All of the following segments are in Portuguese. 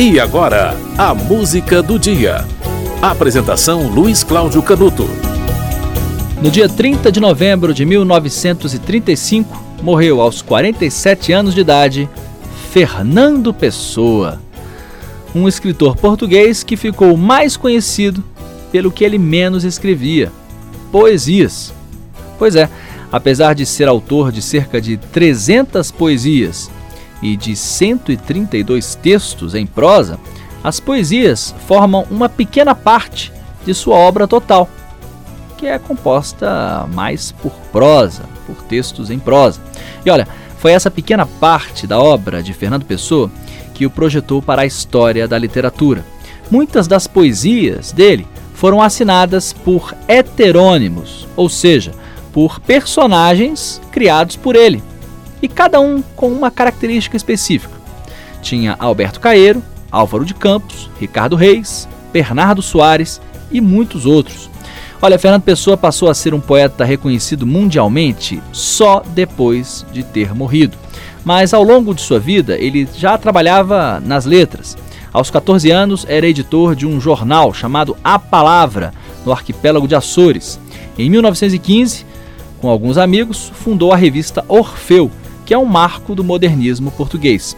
E agora, a música do dia. Apresentação Luiz Cláudio Canuto. No dia 30 de novembro de 1935, morreu aos 47 anos de idade Fernando Pessoa, um escritor português que ficou mais conhecido pelo que ele menos escrevia: poesias. Pois é, apesar de ser autor de cerca de 300 poesias e de 132 textos em prosa, as poesias formam uma pequena parte de sua obra total, que é composta mais por prosa, por textos em prosa. E olha, foi essa pequena parte da obra de Fernando Pessoa que o projetou para a história da literatura. Muitas das poesias dele foram assinadas por heterônimos, ou seja, por personagens criados por ele, e cada um com uma característica específica. Tinha Alberto Caeiro, Álvaro de Campos, Ricardo Reis, Bernardo Soares e muitos outros. Olha, Fernando Pessoa passou a ser um poeta reconhecido mundialmente só depois de ter morrido. Mas ao longo de sua vida, ele já trabalhava nas letras. Aos 14 anos, era editor de um jornal chamado A Palavra, no arquipélago de Açores. Em 1915, com alguns amigos, fundou a revista Orfeu, que é um marco do modernismo português.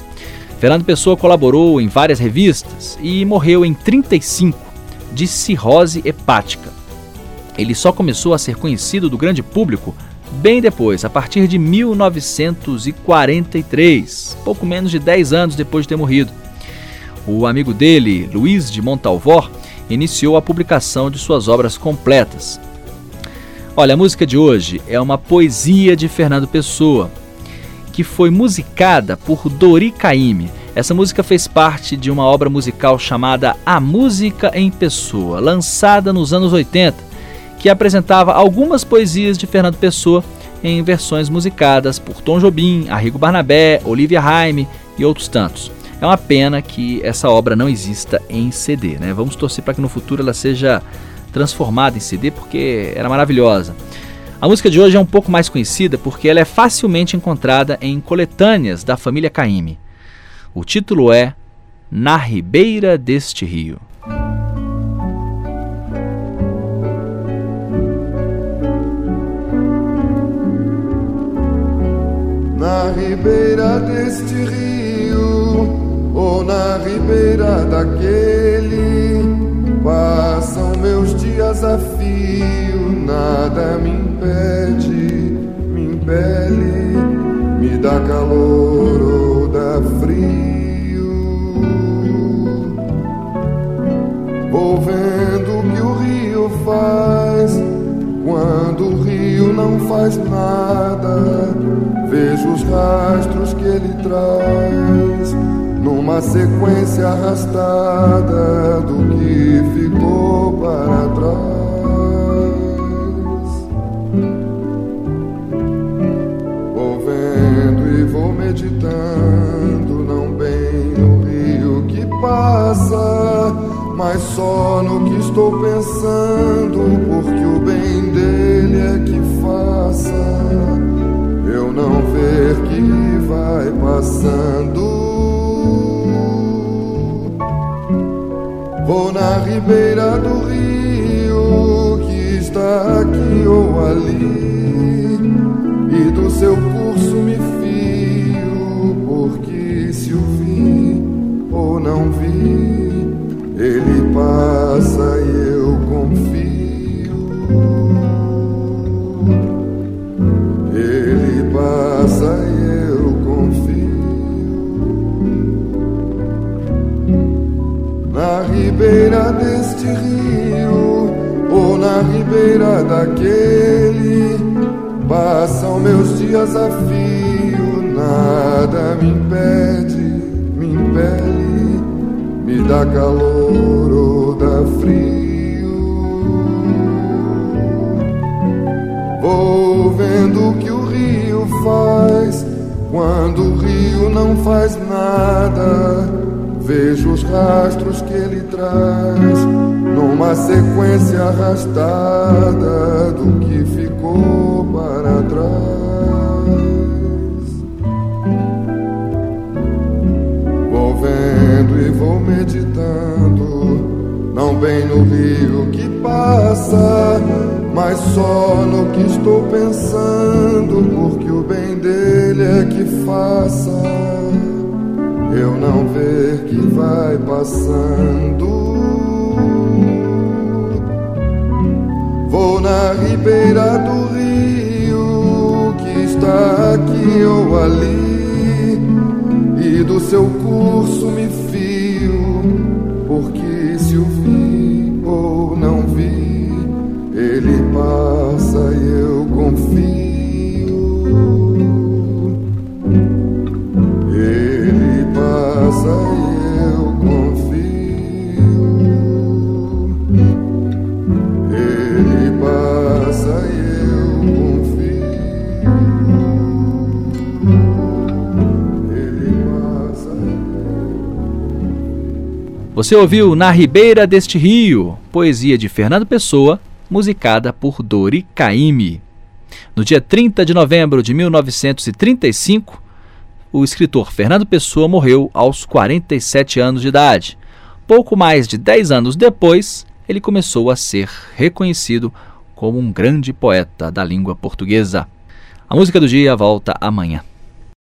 Fernando Pessoa colaborou em várias revistas e morreu em 35 de cirrose hepática. Ele só começou a ser conhecido do grande público bem depois, a partir de 1943, pouco menos de 10 anos depois de ter morrido. O amigo dele, Luiz de Montalvor, iniciou a publicação de suas obras completas. Olha, a música de hoje é uma poesia de Fernando Pessoa, que foi musicada por Dori Caymmi. Essa música fez parte de uma obra musical chamada A Música em Pessoa, lançada nos anos 80, que apresentava algumas poesias de Fernando Pessoa em versões musicadas por Tom Jobim, Arrigo Barnabé, Olivia Raime e outros tantos. É uma pena que essa obra não exista em CD, né? Vamos torcer para que no futuro ela seja transformada em CD porque era maravilhosa. A música de hoje é um pouco mais conhecida porque ela é facilmente encontrada em coletâneas da família Caymmi. O título é Na Ribeira deste Rio. Na ribeira deste rio, ou na ribeira daquele, passam meus dias a fio, nada me dá calor ou dá frio. Vou vendo o que o rio faz, quando o rio não faz nada, vejo os rastros que ele traz numa sequência arrastada do que ficou para trás. Vou meditando, não bem no rio que passa, mas só no que estou pensando, porque o bem dele é que faça eu não ver que vai passando. Vou na ribeira do rio que está aqui ou ali, confio. Ele passa e eu confio. Na ribeira deste rio, ou na ribeira daquele, passam meus dias a fio, nada me impede, me impele, me dá calor ou dá frio. Vou vendo o que o rio faz, quando o rio não faz nada Vejo os rastros que ele traz. Numa sequência arrastada do que ficou para trás. Vou vendo e vou meditando, não bem no rio que passa, mas só no que estou pensando, porque o bem dele é que faça eu não ver que vai passando. Vou na ribeira do rio que está aqui ou ali, e do seu curso me fio, porque Você ouviu Na Ribeira deste Rio, poesia de Fernando Pessoa, musicada por Dori Caymmi. No dia 30 de novembro de 1935, o escritor Fernando Pessoa morreu aos 47 anos de idade. Pouco mais de 10 anos depois, ele começou a ser reconhecido como um grande poeta da língua portuguesa. A música do dia volta amanhã.